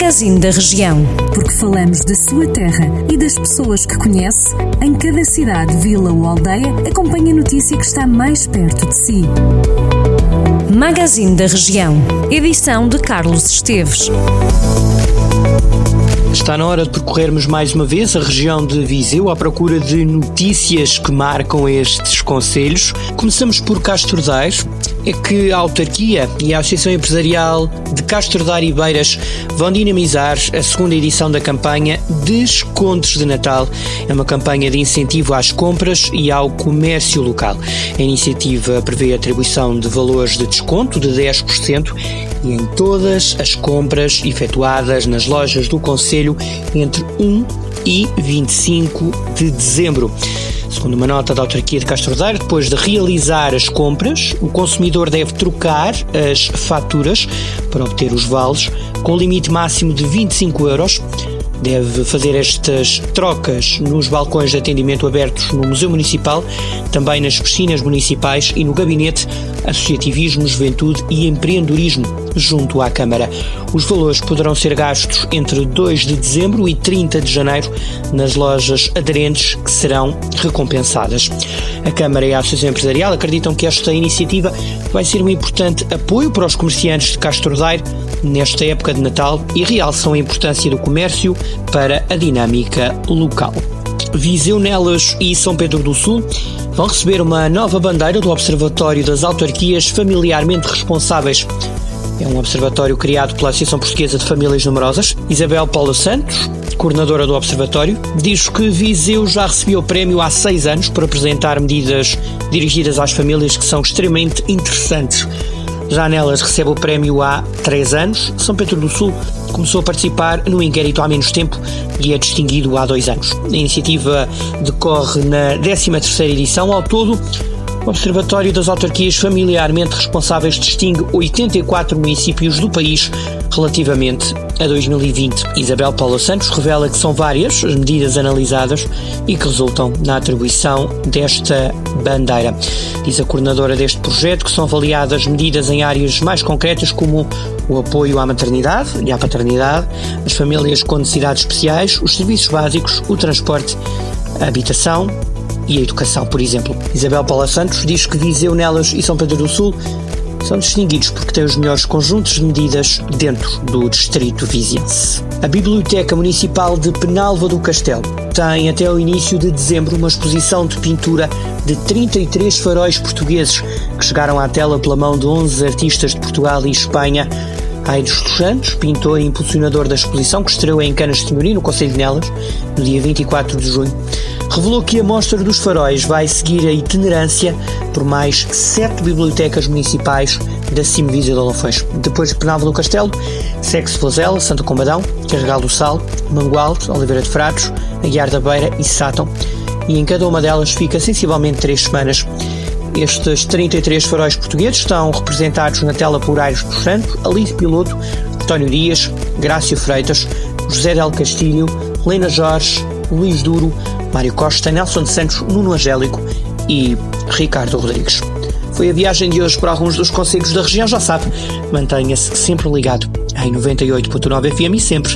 Magazine da Região. Porque falamos da sua terra e das pessoas que conhece, em cada cidade, vila ou aldeia, acompanhe a notícia que está mais perto de si. Magazine da Região. Edição de Carlos Esteves. Está na hora de percorrermos mais uma vez a região de Viseu à procura de notícias que marcam estes conselhos. Começamos por Castro Daire. É que a autarquia e a Associação Empresarial de Castro Daire e Beiras vão dinamizar a segunda edição da campanha Descontos de Natal. É uma campanha de incentivo às compras e ao comércio local. A iniciativa prevê a atribuição de valores de desconto de 10% e em todas as compras efetuadas nas lojas do Conselho entre 1 e 25 de dezembro. Segundo uma nota da autarquia de Castro Daire, depois de realizar as compras, o consumidor deve trocar as faturas para obter os vales com limite máximo de 25 euros. Deve fazer estas trocas nos balcões de atendimento abertos no Museu Municipal, também nas piscinas municipais e no Gabinete Associativismo, Juventude e Empreendedorismo, junto à Câmara. Os valores poderão ser gastos entre 2 de dezembro e 30 de janeiro nas lojas aderentes que serão recompensadas. A Câmara e a Associação Empresarial acreditam que esta iniciativa vai ser um importante apoio para os comerciantes de Castro Daire nesta época de Natal e realçam a importância do comércio para a dinâmica local. Viseu Nelas e São Pedro do Sul vão receber uma nova bandeira do Observatório das Autarquias Familiarmente Responsáveis. É um observatório criado pela Associação Portuguesa de Famílias Numerosas. Isabel Paula Santos, coordenadora do Observatório, diz que Viseu já recebeu o prémio há seis anos por apresentar medidas dirigidas às famílias que são extremamente interessantes já nelas recebe o prémio há três anos. São Pedro do Sul começou a participar no inquérito há menos tempo e é distinguido há dois anos. A iniciativa decorre na 13ª edição. Ao todo, o Observatório das Autarquias Familiarmente Responsáveis distingue 84 municípios do país relativamente a 2020. Isabel Paula Santos revela que são várias as medidas analisadas e que resultam na atribuição desta bandeira. Diz a coordenadora deste projeto que são avaliadas medidas em áreas mais concretas como o apoio à maternidade e à paternidade, as famílias com necessidades especiais, os serviços básicos, o transporte, a habitação, e a educação, por exemplo. Isabel Paula Santos diz que Viseu, Nelas e São Pedro do Sul são distinguidos porque têm os melhores conjuntos de medidas dentro do distrito viziense. A Biblioteca Municipal de Penalva do Castelo tem até o início de dezembro uma exposição de pintura de 33 faróis portugueses que chegaram à tela pela mão de 11 artistas de Portugal e Espanha Aires dos Santos, pintor e impulsionador da exposição que estreou em Canas de Senhoria, no Conselho de Nelas, no dia 24 de junho, revelou que a Mostra dos Faróis vai seguir a itinerância por mais sete bibliotecas municipais da Cimevisa de Olafões. Depois de Penalva do Castelo, segue-se Flazela, Santo Combadão, Carregal do Sal, Mangualde, Oliveira de Fratos, Aguiar da Beira e Sátão, e em cada uma delas fica sensivelmente três semanas estes 33 faróis portugueses estão representados na tela por Aires dos Santos, Alice Piloto, António Dias, Grácio Freitas, José Del Castilho, Lena Jorge, Luís Duro, Mário Costa, Nelson de Santos, Nuno Angélico e Ricardo Rodrigues. Foi a viagem de hoje para alguns dos conselhos da região, já sabe. Mantenha-se sempre ligado em 98.9 FM e sempre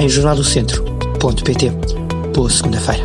em jornaldocentro.pt. Boa segunda-feira.